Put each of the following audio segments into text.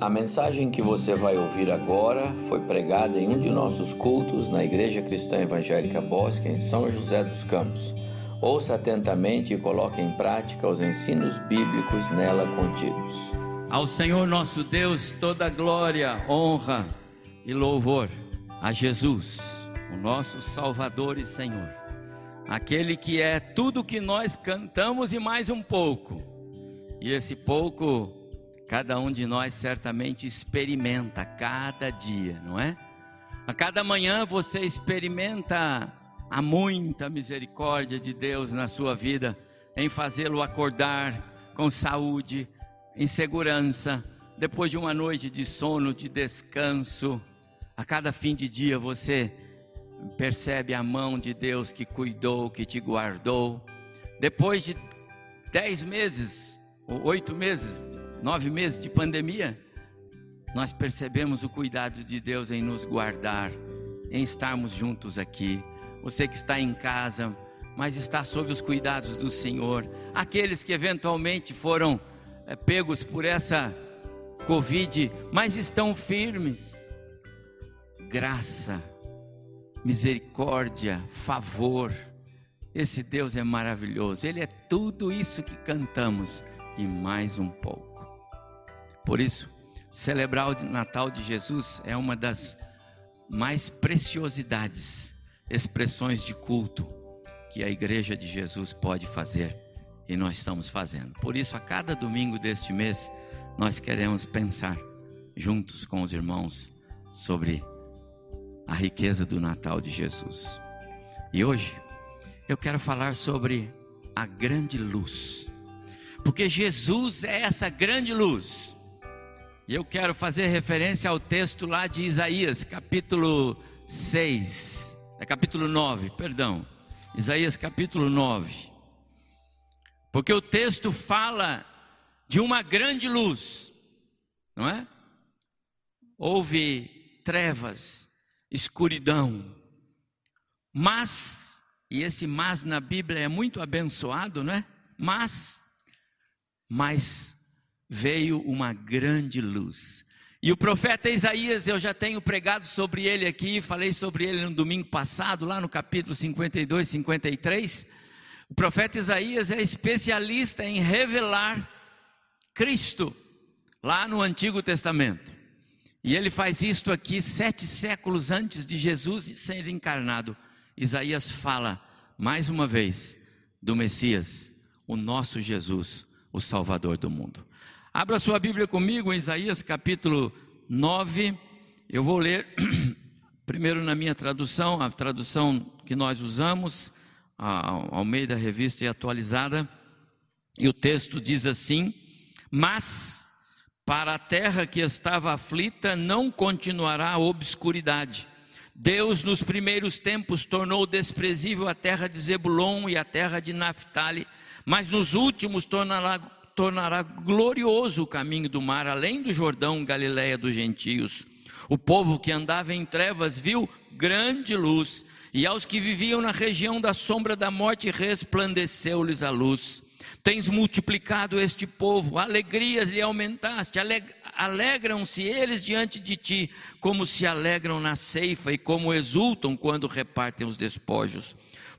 A mensagem que você vai ouvir agora foi pregada em um de nossos cultos na Igreja Cristã Evangélica Bosque, em São José dos Campos. Ouça atentamente e coloque em prática os ensinos bíblicos nela contidos. Ao Senhor nosso Deus toda glória, honra e louvor a Jesus, o nosso Salvador e Senhor, aquele que é tudo que nós cantamos e mais um pouco. E esse pouco Cada um de nós certamente experimenta cada dia, não é? A cada manhã você experimenta a muita misericórdia de Deus na sua vida, em fazê-lo acordar com saúde, em segurança, depois de uma noite de sono, de descanso. A cada fim de dia você percebe a mão de Deus que cuidou, que te guardou. Depois de dez meses, ou oito meses nove meses de pandemia, nós percebemos o cuidado de Deus em nos guardar, em estarmos juntos aqui. Você que está em casa, mas está sob os cuidados do Senhor. Aqueles que eventualmente foram é, pegos por essa Covid, mas estão firmes. Graça, misericórdia, favor. Esse Deus é maravilhoso. Ele é tudo isso que cantamos e mais um pouco. Por isso, celebrar o Natal de Jesus é uma das mais preciosidades, expressões de culto que a igreja de Jesus pode fazer e nós estamos fazendo. Por isso, a cada domingo deste mês, nós queremos pensar juntos com os irmãos sobre a riqueza do Natal de Jesus. E hoje eu quero falar sobre a grande luz, porque Jesus é essa grande luz. E eu quero fazer referência ao texto lá de Isaías, capítulo 6, é capítulo 9, perdão. Isaías capítulo 9. Porque o texto fala de uma grande luz, não é? Houve trevas, escuridão. Mas, e esse mas na Bíblia é muito abençoado, não é? Mas, mas veio uma grande luz. E o profeta Isaías, eu já tenho pregado sobre ele aqui, falei sobre ele no domingo passado, lá no capítulo 52, 53. O profeta Isaías é especialista em revelar Cristo, lá no Antigo Testamento. E ele faz isto aqui sete séculos antes de Jesus ser encarnado. Isaías fala, mais uma vez, do Messias, o nosso Jesus, o Salvador do mundo. Abra sua Bíblia comigo em Isaías capítulo 9. Eu vou ler primeiro na minha tradução, a tradução que nós usamos, ao meio da revista e atualizada. E o texto diz assim: Mas para a terra que estava aflita não continuará a obscuridade. Deus, nos primeiros tempos, tornou desprezível a terra de Zebulon e a terra de Naphtali, mas nos últimos tornará tornará glorioso o caminho do mar, além do Jordão, Galiléia dos gentios. O povo que andava em trevas viu grande luz, e aos que viviam na região da sombra da morte resplandeceu-lhes a luz. Tens multiplicado este povo, alegrias lhe aumentaste, alegram-se eles diante de ti, como se alegram na ceifa e como exultam quando repartem os despojos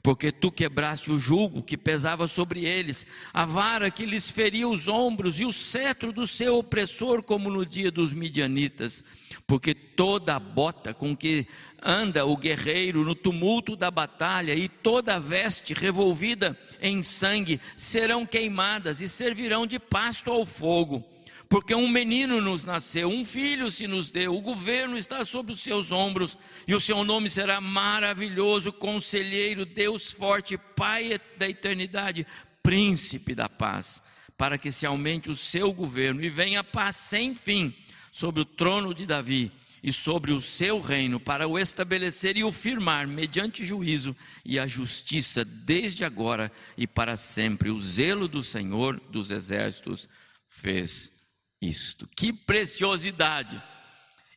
porque tu quebraste o jugo que pesava sobre eles, a vara que lhes feria os ombros e o cetro do seu opressor, como no dia dos midianitas. Porque toda a bota com que anda o guerreiro no tumulto da batalha e toda a veste revolvida em sangue serão queimadas e servirão de pasto ao fogo porque um menino nos nasceu, um filho se nos deu, o governo está sobre os seus ombros, e o seu nome será maravilhoso, conselheiro, Deus forte, Pai da eternidade, príncipe da paz, para que se aumente o seu governo e venha paz sem fim sobre o trono de Davi e sobre o seu reino, para o estabelecer e o firmar mediante juízo e a justiça desde agora e para sempre. O zelo do Senhor dos exércitos fez isto. Que preciosidade!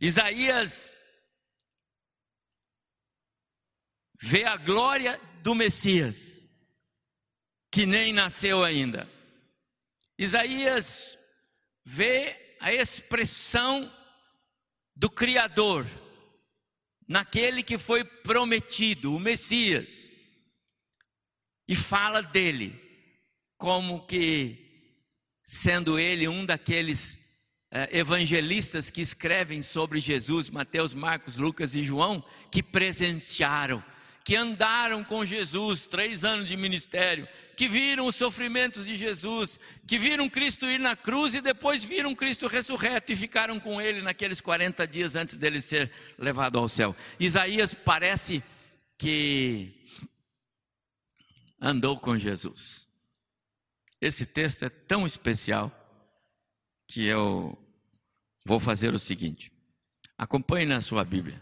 Isaías vê a glória do Messias, que nem nasceu ainda. Isaías vê a expressão do Criador, naquele que foi prometido, o Messias, e fala dele como que sendo ele um daqueles é, evangelistas que escrevem sobre Jesus, Mateus, Marcos, Lucas e João, que presenciaram, que andaram com Jesus três anos de ministério, que viram os sofrimentos de Jesus, que viram Cristo ir na cruz e depois viram Cristo ressurreto e ficaram com ele naqueles 40 dias antes dele ser levado ao céu. Isaías parece que andou com Jesus. Esse texto é tão especial que eu vou fazer o seguinte: acompanhe na sua Bíblia.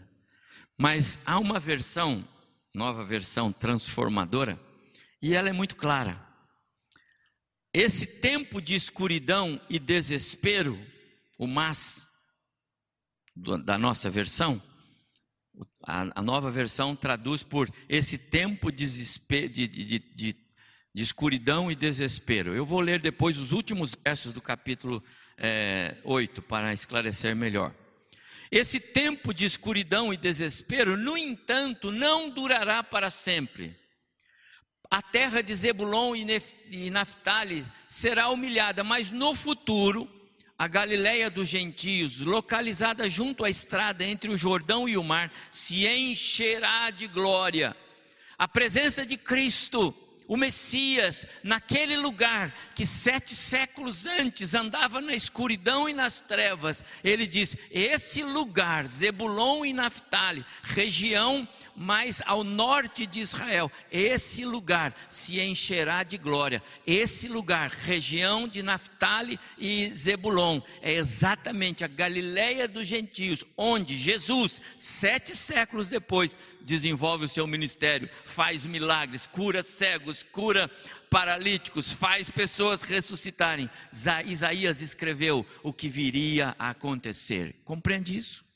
Mas há uma versão, nova versão transformadora, e ela é muito clara. Esse tempo de escuridão e desespero, o mas da nossa versão, a, nova versão traduz por esse tempo de, de, de, de, escuridão e desespero. Eu vou ler depois os últimos versos do capítulo é, 8 para esclarecer melhor. Esse tempo de escuridão e desespero, no entanto, não durará para sempre. A terra de Zebulon e Naphtali será humilhada, mas no futuro, a Galiléia dos gentios, localizada junto à estrada entre o Jordão e o mar, se encherá de glória. A presença de Cristo o Messias, naquele lugar que sete séculos antes andava na escuridão e nas trevas, ele diz: esse lugar, Zebulon e Naphtali, região mais ao norte de Israel, esse lugar se encherá de glória. Esse lugar, região de Naphtali e Zebulon, é exatamente a Galileia dos gentios, onde Jesus, sete séculos depois, desenvolve o seu ministério, faz milagres, cura cegos, cura paralíticos, faz pessoas ressuscitarem. Isaías escreveu o que viria a acontecer. Compreende isso?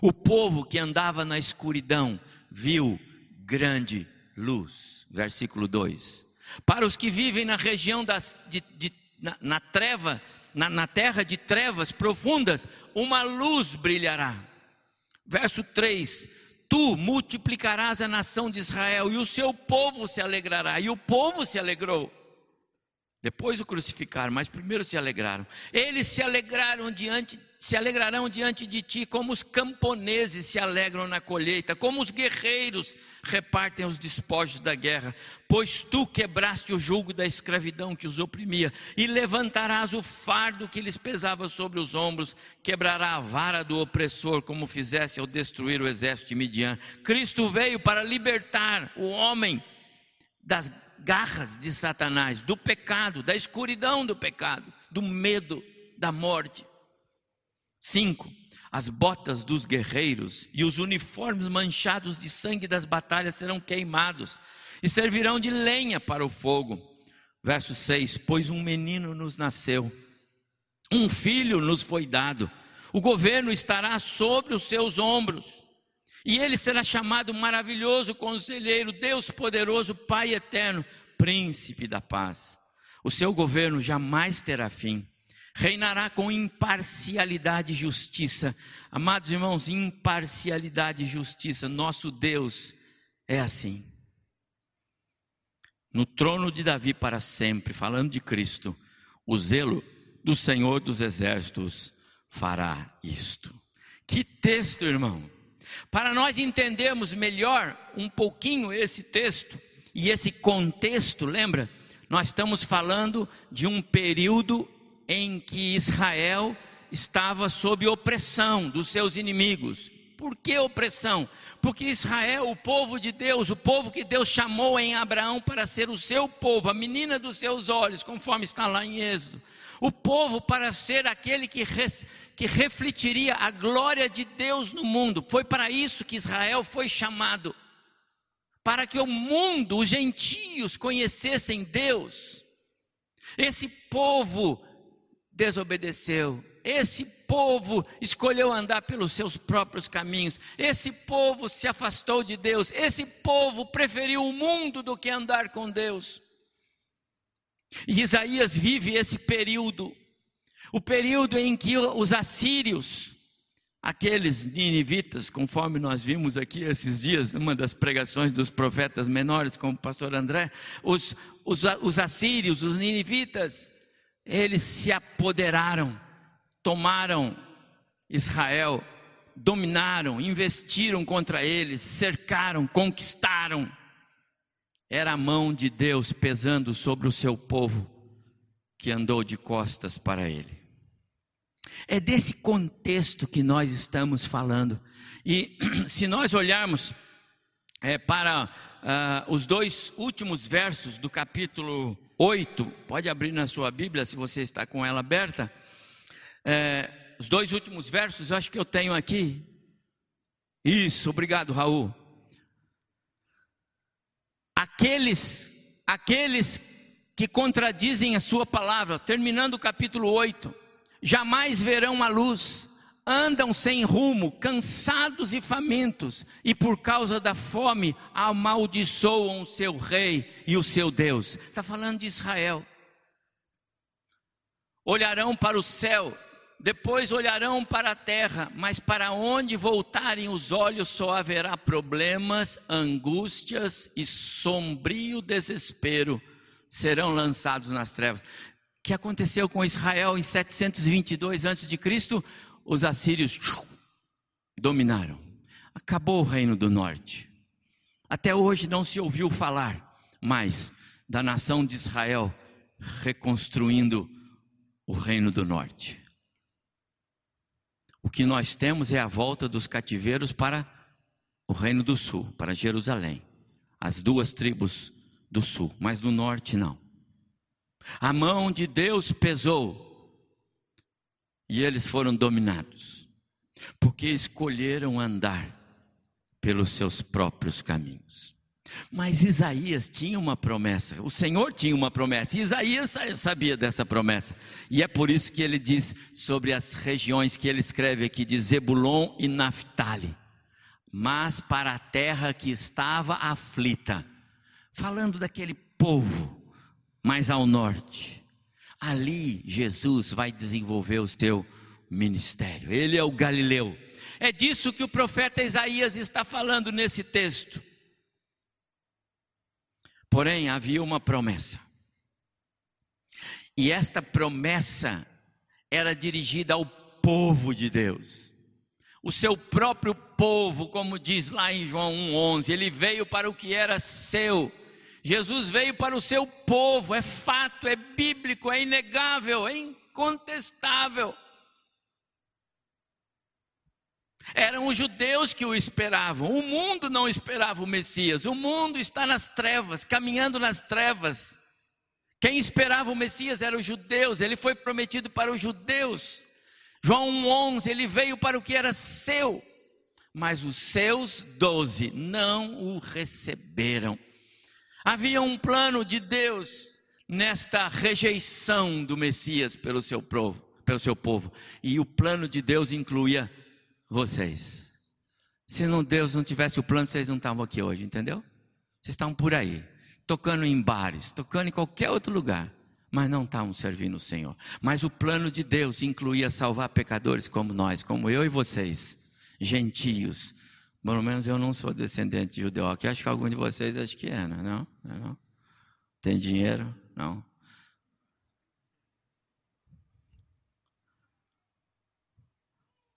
O povo que andava na escuridão viu grande luz. Versículo 2. Para os que vivem na região das, de, de, na, na, treva, na, na terra de trevas profundas, uma luz brilhará. Verso 3: Tu multiplicarás a nação de Israel e o seu povo se alegrará. E o povo se alegrou. Depois o crucificaram, mas primeiro se alegraram. Eles se alegraram diante se alegrarão diante de ti, como os camponeses se alegram na colheita, como os guerreiros repartem os despojos da guerra, pois tu quebraste o jugo da escravidão que os oprimia, e levantarás o fardo que lhes pesava sobre os ombros, quebrará a vara do opressor, como fizesse ao destruir o exército de Midian. Cristo veio para libertar o homem das garras de Satanás, do pecado, da escuridão do pecado, do medo, da morte. 5. As botas dos guerreiros e os uniformes manchados de sangue das batalhas serão queimados e servirão de lenha para o fogo. Verso 6: Pois um menino nos nasceu, um filho nos foi dado, o governo estará sobre os seus ombros, e ele será chamado Maravilhoso Conselheiro, Deus Poderoso, Pai Eterno, Príncipe da Paz. O seu governo jamais terá fim reinará com imparcialidade e justiça. Amados irmãos, imparcialidade e justiça, nosso Deus é assim. No trono de Davi para sempre, falando de Cristo, o zelo do Senhor dos exércitos fará isto. Que texto, irmão! Para nós entendermos melhor um pouquinho esse texto e esse contexto, lembra? Nós estamos falando de um período em que Israel estava sob opressão dos seus inimigos. Por que opressão? Porque Israel, o povo de Deus, o povo que Deus chamou em Abraão para ser o seu povo, a menina dos seus olhos, conforme está lá em Êxodo. O povo para ser aquele que, res, que refletiria a glória de Deus no mundo. Foi para isso que Israel foi chamado. Para que o mundo, os gentios, conhecessem Deus. Esse povo desobedeceu. Esse povo escolheu andar pelos seus próprios caminhos. Esse povo se afastou de Deus. Esse povo preferiu o mundo do que andar com Deus. E Isaías vive esse período. O período em que os assírios, aqueles ninivitas, conforme nós vimos aqui esses dias, numa das pregações dos profetas menores, como o pastor André, os, os, os assírios, os ninivitas, eles se apoderaram, tomaram Israel, dominaram, investiram contra eles, cercaram, conquistaram. Era a mão de Deus pesando sobre o seu povo que andou de costas para ele. É desse contexto que nós estamos falando. E se nós olharmos é, para uh, os dois últimos versos do capítulo 8, pode abrir na sua Bíblia se você está com ela aberta. É, os dois últimos versos, eu acho que eu tenho aqui. Isso, obrigado, Raul. Aqueles, aqueles que contradizem a sua palavra, terminando o capítulo 8, jamais verão a luz, andam sem rumo, cansados e famintos, e por causa da fome amaldiçoam o seu rei e o seu Deus. Está falando de Israel. Olharão para o céu depois olharão para a terra, mas para onde voltarem os olhos só haverá problemas, angústias e sombrio desespero serão lançados nas trevas. O que aconteceu com Israel em 722 a.C.? Os assírios dominaram. Acabou o reino do norte. Até hoje não se ouviu falar mais da nação de Israel reconstruindo o reino do norte. O que nós temos é a volta dos cativeiros para o reino do sul, para Jerusalém. As duas tribos do sul, mas do norte não. A mão de Deus pesou e eles foram dominados, porque escolheram andar pelos seus próprios caminhos. Mas Isaías tinha uma promessa, o Senhor tinha uma promessa, Isaías sabia dessa promessa, e é por isso que ele diz sobre as regiões que ele escreve aqui de Zebulon e Naphtali, mas para a terra que estava aflita, falando daquele povo mais ao norte, ali Jesus vai desenvolver o seu ministério, ele é o Galileu, é disso que o profeta Isaías está falando nesse texto. Porém, havia uma promessa. E esta promessa era dirigida ao povo de Deus. O seu próprio povo, como diz lá em João 1:11, ele veio para o que era seu. Jesus veio para o seu povo, é fato, é bíblico, é inegável, é incontestável. Eram os judeus que o esperavam, o mundo não esperava o Messias, o mundo está nas trevas, caminhando nas trevas. Quem esperava o Messias eram os judeus, ele foi prometido para os judeus. João 1,11, ele veio para o que era seu, mas os seus doze não o receberam. Havia um plano de Deus nesta rejeição do Messias pelo seu povo, pelo seu povo, e o plano de Deus incluía vocês. Se não Deus não tivesse o plano, vocês não estavam aqui hoje, entendeu? Vocês estavam por aí, tocando em bares, tocando em qualquer outro lugar, mas não estavam servindo o Senhor. Mas o plano de Deus incluía salvar pecadores como nós, como eu e vocês, gentios. Pelo menos eu não sou descendente de judeu aqui, acho que algum de vocês acho que é, não é não? É não? Tem dinheiro? Não.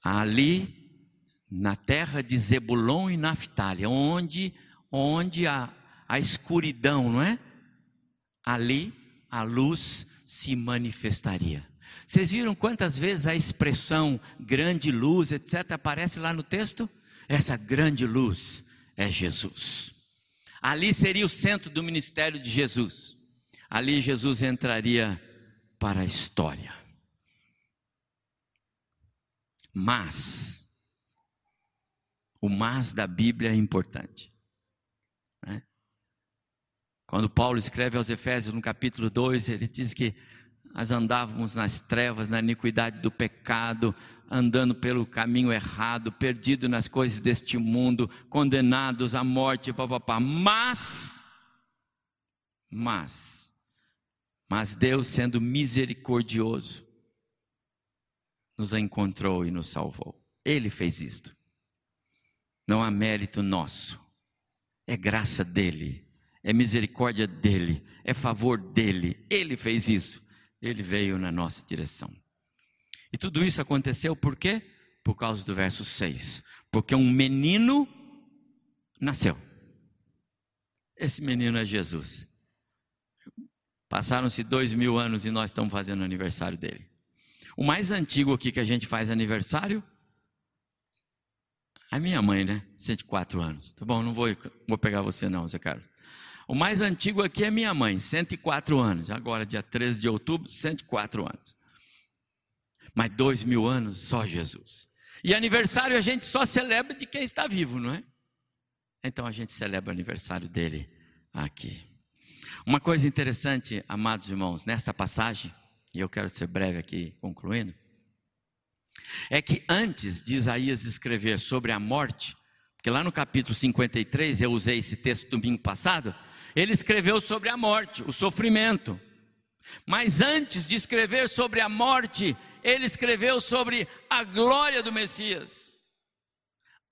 Ali na terra de Zebulon e Naphtali, onde, onde a, a escuridão, não é? Ali a luz se manifestaria. Vocês viram quantas vezes a expressão grande luz, etc., aparece lá no texto? Essa grande luz é Jesus. Ali seria o centro do ministério de Jesus. Ali Jesus entraria para a história. Mas, o mas da Bíblia é importante. Né? Quando Paulo escreve aos Efésios no capítulo 2, ele diz que nós andávamos nas trevas, na iniquidade do pecado, andando pelo caminho errado, perdido nas coisas deste mundo, condenados à morte, papapá. Mas, mas, mas Deus sendo misericordioso, nos encontrou e nos salvou. Ele fez isto. Não há mérito nosso, é graça dele, é misericórdia dele, é favor dele. Ele fez isso, ele veio na nossa direção. E tudo isso aconteceu por quê? Por causa do verso 6. Porque um menino nasceu. Esse menino é Jesus. Passaram-se dois mil anos e nós estamos fazendo aniversário dele. O mais antigo aqui que a gente faz aniversário, a minha mãe, né? 104 anos. Tá bom, não vou, vou pegar você não, Zé Carlos. O mais antigo aqui é minha mãe, 104 anos. Agora, dia 13 de outubro, 104 anos. Mas dois mil anos, só Jesus. E aniversário a gente só celebra de quem está vivo, não é? Então a gente celebra o aniversário dele aqui. Uma coisa interessante, amados irmãos, nesta passagem, e eu quero ser breve aqui concluindo, é que antes de Isaías escrever sobre a morte, porque lá no capítulo 53 eu usei esse texto domingo passado, ele escreveu sobre a morte, o sofrimento. Mas antes de escrever sobre a morte, ele escreveu sobre a glória do Messias.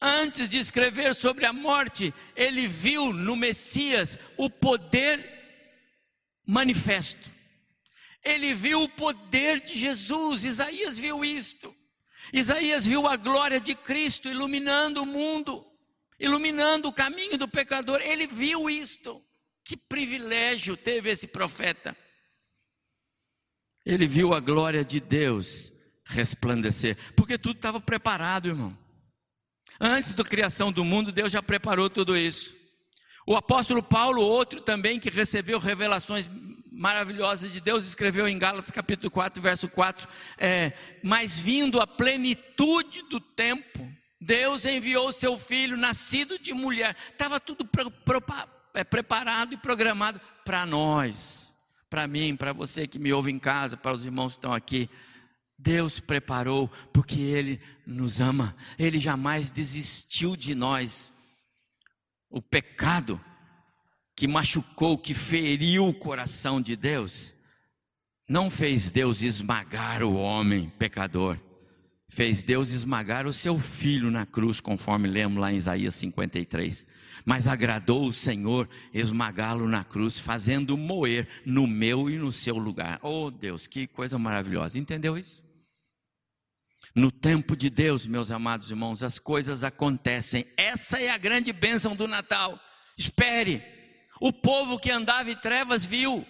Antes de escrever sobre a morte, ele viu no Messias o poder manifesto. Ele viu o poder de Jesus, Isaías viu isto. Isaías viu a glória de Cristo iluminando o mundo, iluminando o caminho do pecador. Ele viu isto. Que privilégio teve esse profeta. Ele viu a glória de Deus resplandecer, porque tudo estava preparado, irmão. Antes da criação do mundo, Deus já preparou tudo isso. O apóstolo Paulo, outro também que recebeu revelações maravilhosas de Deus, escreveu em Gálatas capítulo 4, verso 4: é, Mas vindo a plenitude do tempo, Deus enviou seu filho, nascido de mulher, estava tudo pro, pro, é, preparado e programado para nós, para mim, para você que me ouve em casa, para os irmãos que estão aqui. Deus preparou porque Ele nos ama, Ele jamais desistiu de nós. O pecado que machucou, que feriu o coração de Deus, não fez Deus esmagar o homem pecador, fez Deus esmagar o seu filho na cruz, conforme lemos lá em Isaías 53. Mas agradou o Senhor esmagá-lo na cruz, fazendo moer no meu e no seu lugar. Oh Deus, que coisa maravilhosa. Entendeu isso? No tempo de Deus, meus amados irmãos, as coisas acontecem. Essa é a grande bênção do Natal. Espere. O povo que andava em trevas viu.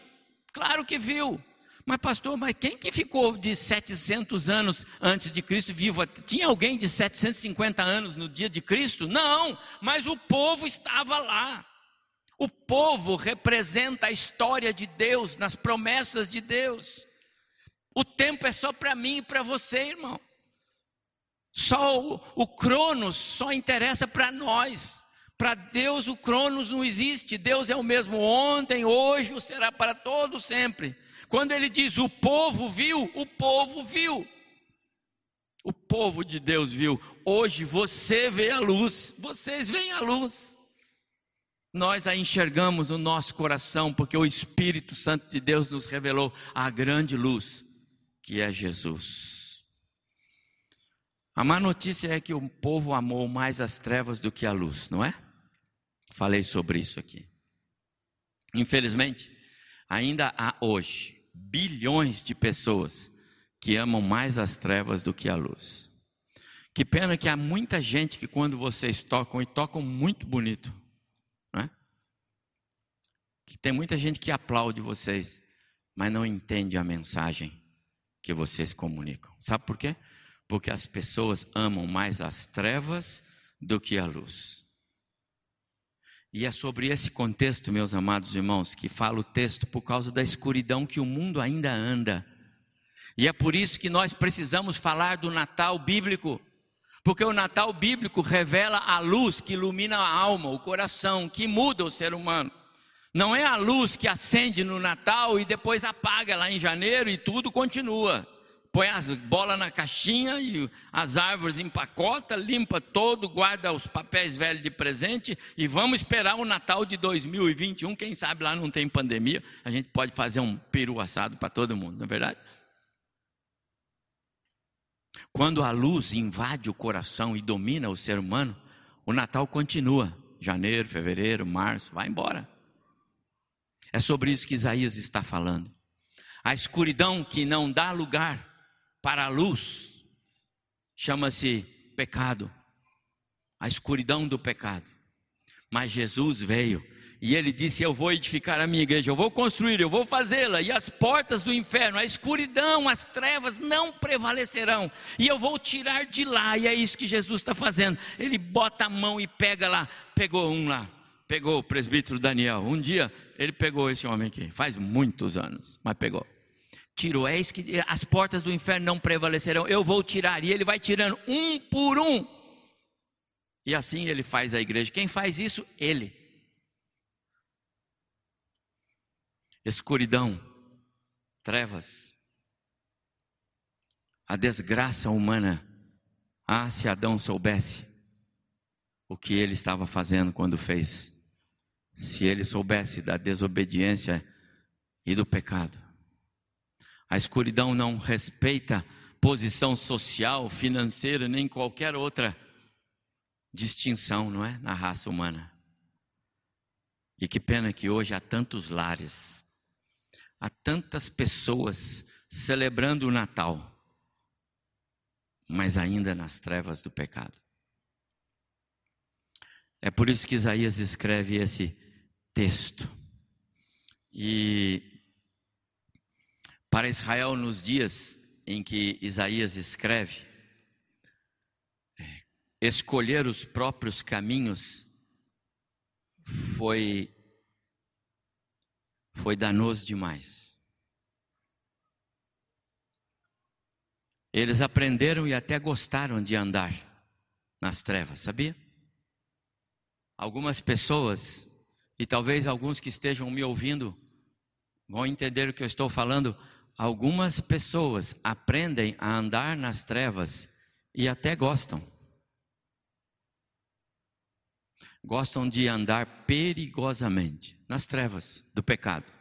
Claro que viu. Mas pastor, mas quem que ficou de 700 anos antes de Cristo vivo? Tinha alguém de 750 anos no dia de Cristo? Não, mas o povo estava lá. O povo representa a história de Deus, nas promessas de Deus. O tempo é só para mim e para você, irmão. Só o, o Cronos só interessa para nós. Para Deus o Cronos não existe. Deus é o mesmo ontem, hoje, será para todo sempre. Quando ele diz o povo viu, o povo viu. O povo de Deus viu. Hoje você vê a luz, vocês veem a luz. Nós a enxergamos no nosso coração, porque o Espírito Santo de Deus nos revelou a grande luz, que é Jesus. A má notícia é que o povo amou mais as trevas do que a luz, não é? Falei sobre isso aqui. Infelizmente, ainda há hoje bilhões de pessoas que amam mais as trevas do que a luz. Que pena que há muita gente que quando vocês tocam e tocam muito bonito, é? Que tem muita gente que aplaude vocês, mas não entende a mensagem que vocês comunicam. Sabe por quê? porque as pessoas amam mais as trevas do que a luz. E é sobre esse contexto, meus amados irmãos, que fala o texto por causa da escuridão que o mundo ainda anda. E é por isso que nós precisamos falar do Natal bíblico, porque o Natal bíblico revela a luz que ilumina a alma, o coração, que muda o ser humano. Não é a luz que acende no Natal e depois apaga lá em janeiro e tudo continua põe as bolas na caixinha e as árvores empacota, limpa todo, guarda os papéis velhos de presente e vamos esperar o Natal de 2021. Quem sabe lá não tem pandemia, a gente pode fazer um peru assado para todo mundo, não é verdade? Quando a luz invade o coração e domina o ser humano, o Natal continua. Janeiro, fevereiro, março, vai embora. É sobre isso que Isaías está falando. A escuridão que não dá lugar para a luz chama-se pecado. A escuridão do pecado. Mas Jesus veio e ele disse: Eu vou edificar a minha igreja, eu vou construir, eu vou fazê-la, e as portas do inferno, a escuridão, as trevas não prevalecerão, e eu vou tirar de lá, e é isso que Jesus está fazendo. Ele bota a mão e pega lá, pegou um lá, pegou o presbítero Daniel. Um dia ele pegou esse homem aqui, faz muitos anos, mas pegou. Tirou, é isso que as portas do inferno não prevalecerão, eu vou tirar, e ele vai tirando um por um. E assim ele faz a igreja. Quem faz isso? Ele. escuridão, trevas, a desgraça humana. Ah, se Adão soubesse o que ele estava fazendo quando fez, se ele soubesse da desobediência e do pecado. A escuridão não respeita posição social, financeira, nem qualquer outra distinção, não é? Na raça humana. E que pena que hoje há tantos lares Há tantas pessoas celebrando o Natal, mas ainda nas trevas do pecado. É por isso que Isaías escreve esse texto. E para Israel, nos dias em que Isaías escreve, escolher os próprios caminhos foi foi danoso demais. Eles aprenderam e até gostaram de andar nas trevas, sabia? Algumas pessoas, e talvez alguns que estejam me ouvindo, vão entender o que eu estou falando. Algumas pessoas aprendem a andar nas trevas e até gostam. Gostam de andar perigosamente nas trevas do pecado.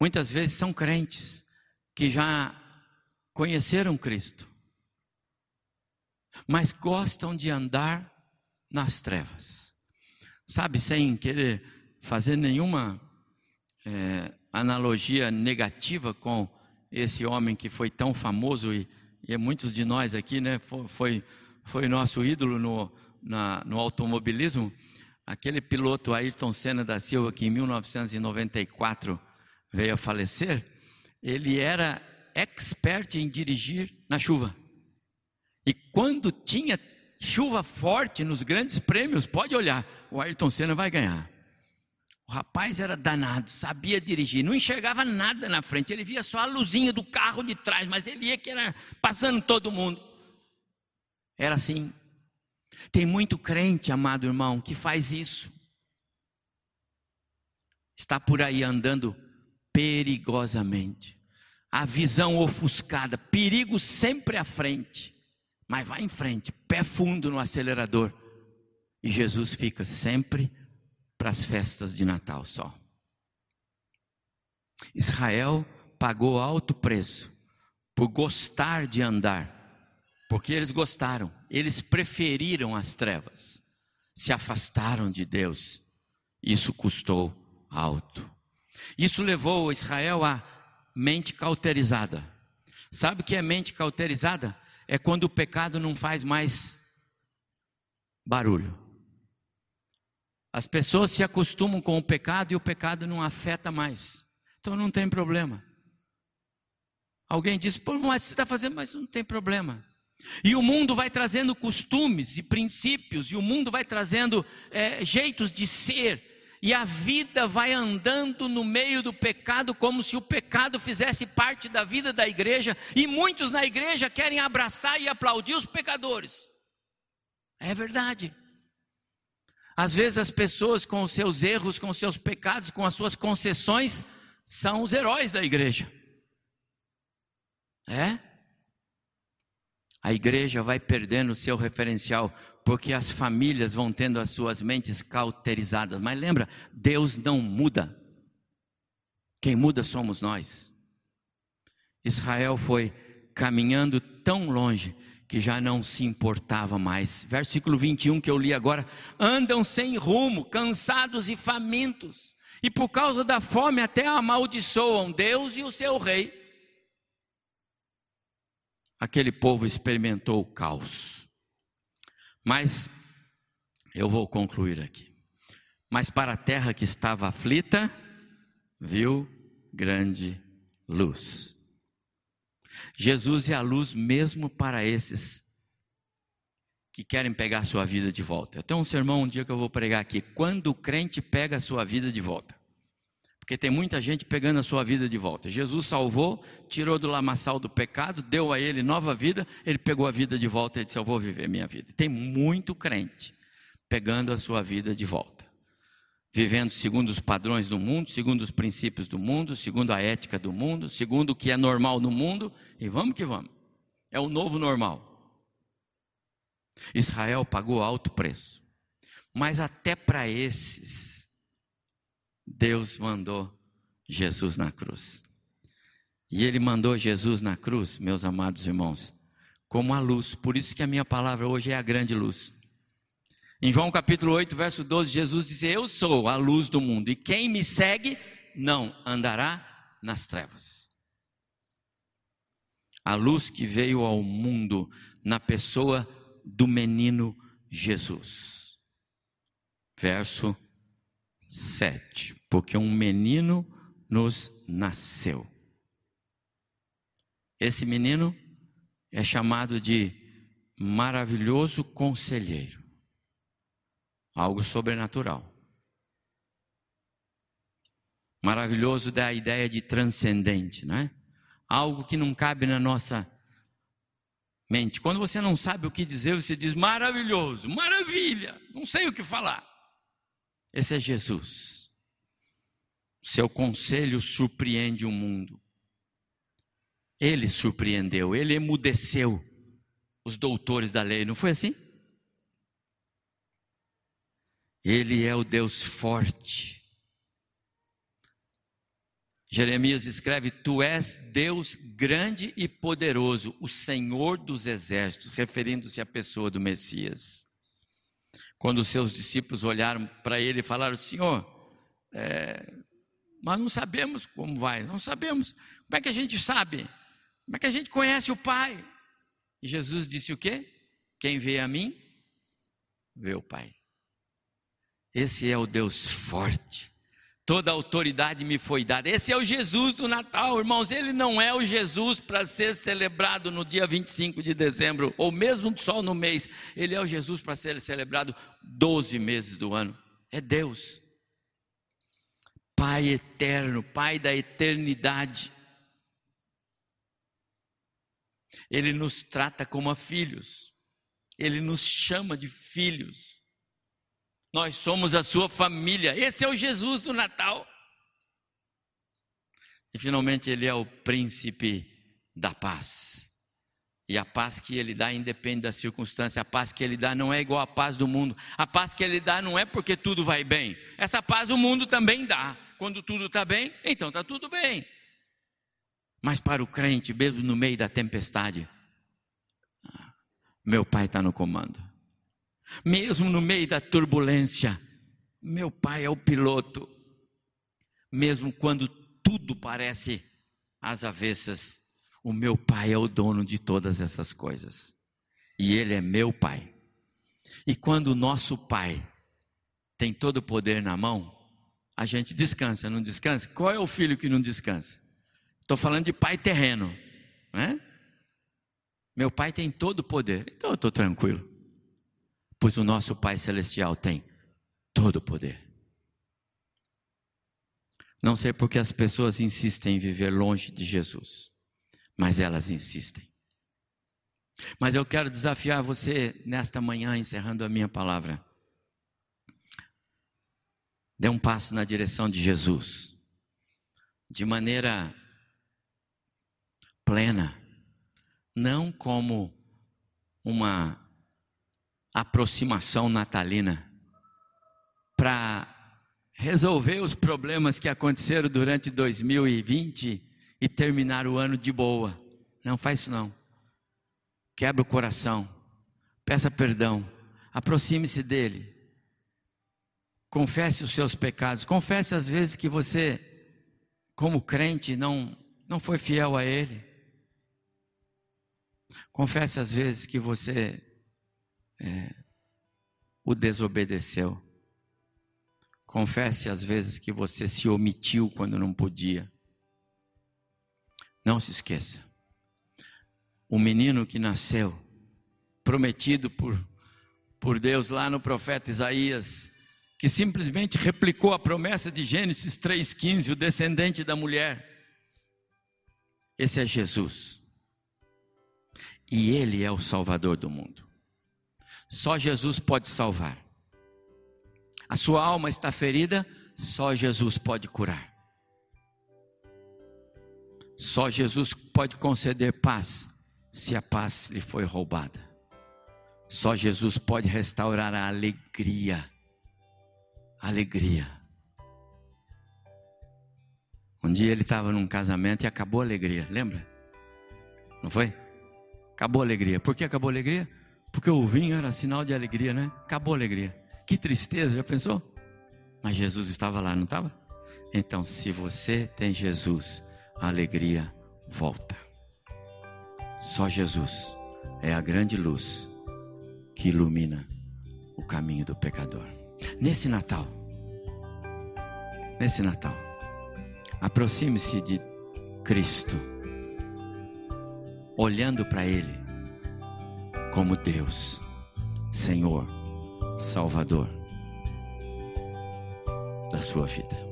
Muitas vezes são crentes que já conheceram Cristo, mas gostam de andar nas trevas. Sabe, sem querer fazer nenhuma é, analogia negativa com esse homem que foi tão famoso e, e muitos de nós aqui, né, foi, foi, nosso ídolo no, na, no automobilismo. Aquele piloto Ayrton Senna da Silva, que em 1994 veio a falecer, ele era expert em dirigir na chuva. E quando tinha chuva forte nos grandes prêmios, pode olhar, o Ayrton Senna vai ganhar. O rapaz era danado, sabia dirigir, não enxergava nada na frente, ele via só a luzinha do carro de trás, mas ele ia que era passando todo mundo. Era assim, tem muito crente, amado irmão, que faz isso. Está por aí andando perigosamente. A visão ofuscada, perigo sempre à frente. Mas vai em frente, pé fundo no acelerador. E Jesus fica sempre para as festas de Natal só. Israel pagou alto preço por gostar de andar porque eles gostaram, eles preferiram as trevas, se afastaram de Deus. Isso custou alto. Isso levou Israel a mente cauterizada. Sabe o que é mente cauterizada? É quando o pecado não faz mais barulho. As pessoas se acostumam com o pecado e o pecado não afeta mais. Então não tem problema. Alguém diz, pô, mas você está fazendo, mas não tem problema. E o mundo vai trazendo costumes e princípios, e o mundo vai trazendo é, jeitos de ser, e a vida vai andando no meio do pecado, como se o pecado fizesse parte da vida da igreja, e muitos na igreja querem abraçar e aplaudir os pecadores. É verdade. Às vezes as pessoas com os seus erros, com os seus pecados, com as suas concessões, são os heróis da igreja. É? a igreja vai perdendo o seu referencial, porque as famílias vão tendo as suas mentes cauterizadas. Mas lembra, Deus não muda. Quem muda somos nós. Israel foi caminhando tão longe que já não se importava mais. Versículo 21 que eu li agora: andam sem rumo, cansados e famintos, e por causa da fome até amaldiçoam Deus e o seu rei. Aquele povo experimentou o caos. Mas eu vou concluir aqui. Mas para a terra que estava aflita, viu grande luz. Jesus é a luz mesmo para esses que querem pegar sua vida de volta. Eu tenho um sermão um dia que eu vou pregar aqui. Quando o crente pega a sua vida de volta. Porque tem muita gente pegando a sua vida de volta. Jesus salvou, tirou do lamaçal do pecado, deu a ele nova vida, ele pegou a vida de volta e disse: Eu vou viver minha vida. Tem muito crente pegando a sua vida de volta vivendo segundo os padrões do mundo, segundo os princípios do mundo, segundo a ética do mundo, segundo o que é normal no mundo, e vamos que vamos. É o novo normal. Israel pagou alto preço. Mas até para esses, Deus mandou Jesus na cruz. E Ele mandou Jesus na cruz, meus amados irmãos, como a luz. Por isso que a minha palavra hoje é a grande luz. Em João capítulo 8, verso 12, Jesus disse: Eu sou a luz do mundo, e quem me segue não andará nas trevas. A luz que veio ao mundo na pessoa do menino Jesus. Verso 7: Porque um menino nos nasceu. Esse menino é chamado de maravilhoso conselheiro algo sobrenatural. Maravilhoso da ideia de transcendente, não é? Algo que não cabe na nossa mente. Quando você não sabe o que dizer, você diz maravilhoso, maravilha, não sei o que falar. Esse é Jesus. Seu conselho surpreende o mundo. Ele surpreendeu, ele emudeceu os doutores da lei, não foi assim? Ele é o Deus forte. Jeremias escreve: Tu és Deus grande e poderoso, o Senhor dos exércitos, referindo-se à pessoa do Messias. Quando os seus discípulos olharam para ele e falaram: Senhor, é, mas não sabemos como vai, não sabemos. Como é que a gente sabe? Como é que a gente conhece o Pai? E Jesus disse o quê? Quem vê a mim, vê o Pai. Esse é o Deus forte. Toda autoridade me foi dada. Esse é o Jesus do Natal, irmãos. Ele não é o Jesus para ser celebrado no dia 25 de dezembro, ou mesmo só no mês. Ele é o Jesus para ser celebrado 12 meses do ano. É Deus. Pai eterno, Pai da eternidade. Ele nos trata como a filhos. Ele nos chama de filhos. Nós somos a sua família. Esse é o Jesus do Natal. E finalmente ele é o príncipe da paz. E a paz que ele dá independe da circunstância. A paz que ele dá não é igual à paz do mundo. A paz que ele dá não é porque tudo vai bem. Essa paz o mundo também dá. Quando tudo está bem, então está tudo bem. Mas para o crente, mesmo no meio da tempestade, meu pai está no comando. Mesmo no meio da turbulência, meu pai é o piloto. Mesmo quando tudo parece às avessas, o meu pai é o dono de todas essas coisas. E ele é meu pai. E quando o nosso pai tem todo o poder na mão, a gente descansa, não descansa? Qual é o filho que não descansa? Estou falando de pai terreno, né? Meu pai tem todo o poder, então eu estou tranquilo pois o nosso Pai Celestial tem todo o poder. Não sei porque as pessoas insistem em viver longe de Jesus, mas elas insistem. Mas eu quero desafiar você nesta manhã, encerrando a minha palavra. Dê um passo na direção de Jesus, de maneira plena, não como uma aproximação natalina para resolver os problemas que aconteceram durante 2020 e terminar o ano de boa. Não faz isso não. quebra o coração, peça perdão, aproxime-se dele, confesse os seus pecados, confesse as vezes que você, como crente, não, não foi fiel a ele. Confesse as vezes que você é, o desobedeceu. Confesse as vezes que você se omitiu quando não podia. Não se esqueça. O menino que nasceu, prometido por, por Deus lá no profeta Isaías, que simplesmente replicou a promessa de Gênesis 3,15, o descendente da mulher. Esse é Jesus. E Ele é o Salvador do mundo. Só Jesus pode salvar. A sua alma está ferida, só Jesus pode curar. Só Jesus pode conceder paz, se a paz lhe foi roubada. Só Jesus pode restaurar a alegria. Alegria. Um dia ele estava num casamento e acabou a alegria, lembra? Não foi? Acabou a alegria. Por que acabou a alegria? Porque o vinho era sinal de alegria, né? Acabou a alegria. Que tristeza, já pensou? Mas Jesus estava lá, não estava? Então, se você tem Jesus, a alegria volta. Só Jesus é a grande luz que ilumina o caminho do pecador. Nesse Natal, nesse Natal, aproxime-se de Cristo, olhando para Ele como Deus, Senhor, Salvador da sua vida.